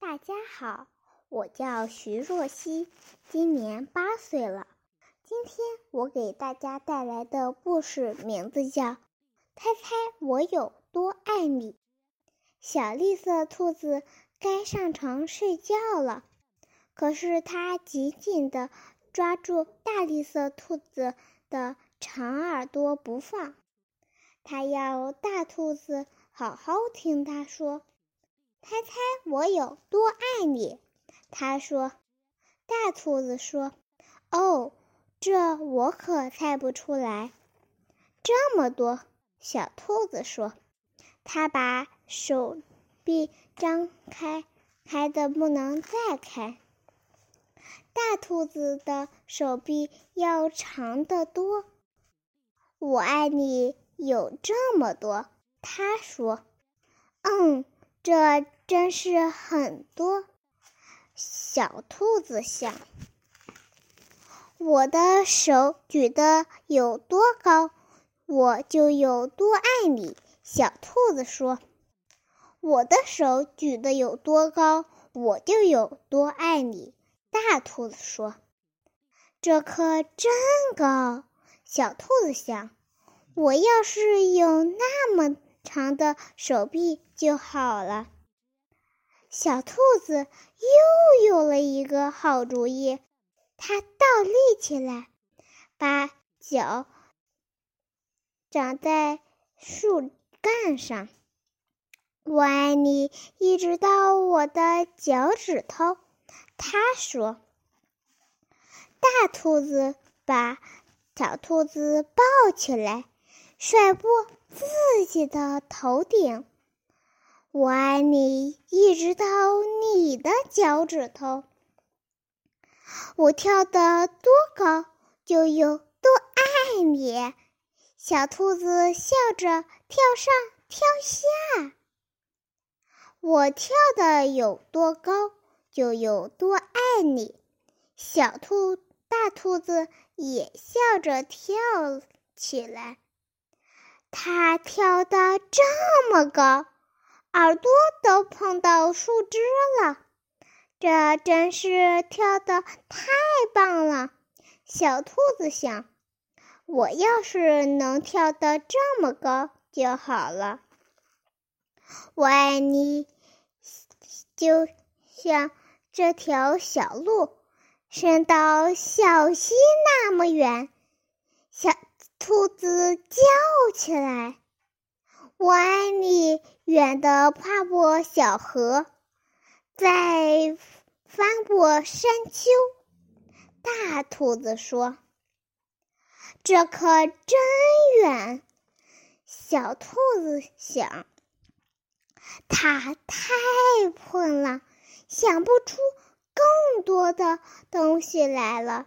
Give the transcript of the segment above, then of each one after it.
大家好，我叫徐若曦，今年八岁了。今天我给大家带来的故事名字叫《猜猜我有多爱你》。小绿色兔子该上床睡觉了，可是它紧紧地抓住大绿色兔子的长耳朵不放，它要大兔子好好听它说。猜猜我有多爱你？他说。大兔子说：“哦，这我可猜不出来。”这么多，小兔子说。他把手臂张开，开的不能再开。大兔子的手臂要长得多。我爱你有这么多，他说。嗯。这真是很多，小兔子想。我的手举得有多高，我就有多爱你。小兔子说：“我的手举得有多高，我就有多爱你。”大兔子说：“这可真高。”小兔子想：“我要是有那么……”长的手臂就好了。小兔子又有了一个好主意，它倒立起来，把脚长在树干上。我爱你，一直到我的脚趾头。他说。大兔子把小兔子抱起来，甩过。自己的头顶，我爱你，一直到你的脚趾头。我跳得多高，就有多爱你。小兔子笑着跳上跳下。我跳的有多高，就有多爱你。小兔、大兔子也笑着跳起来。它跳得这么高，耳朵都碰到树枝了。这真是跳得太棒了！小兔子想：“我要是能跳得这么高就好了。”我爱你，就像这条小路伸到小溪那么远。小。兔子叫起来：“我爱你，远的跨过小河，再翻过山丘。”大兔子说：“这可真远。”小兔子想：“它太困了，想不出更多的东西来了。”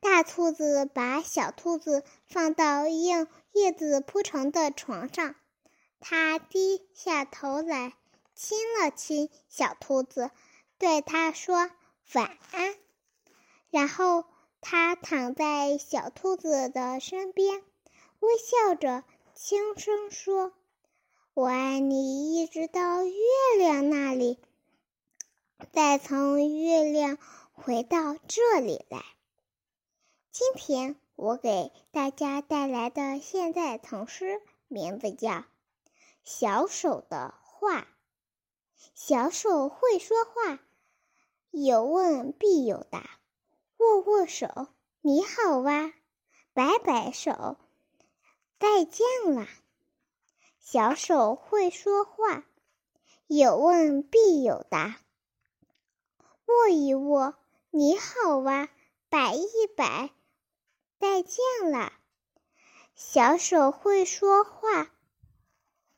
大兔子把小兔子放到用叶子铺成的床上，它低下头来亲了亲小兔子，对它说晚安。然后它躺在小兔子的身边，微笑着轻声说：“我爱你，一直到月亮那里，再从月亮回到这里来。”今天我给大家带来的现代童诗名字叫《小手的话》。小手会说话，有问必有答。握握手，你好哇；摆摆手，再见啦。小手会说话，有问必有答。握一握，你好哇；摆一摆。再见了，小手会说话。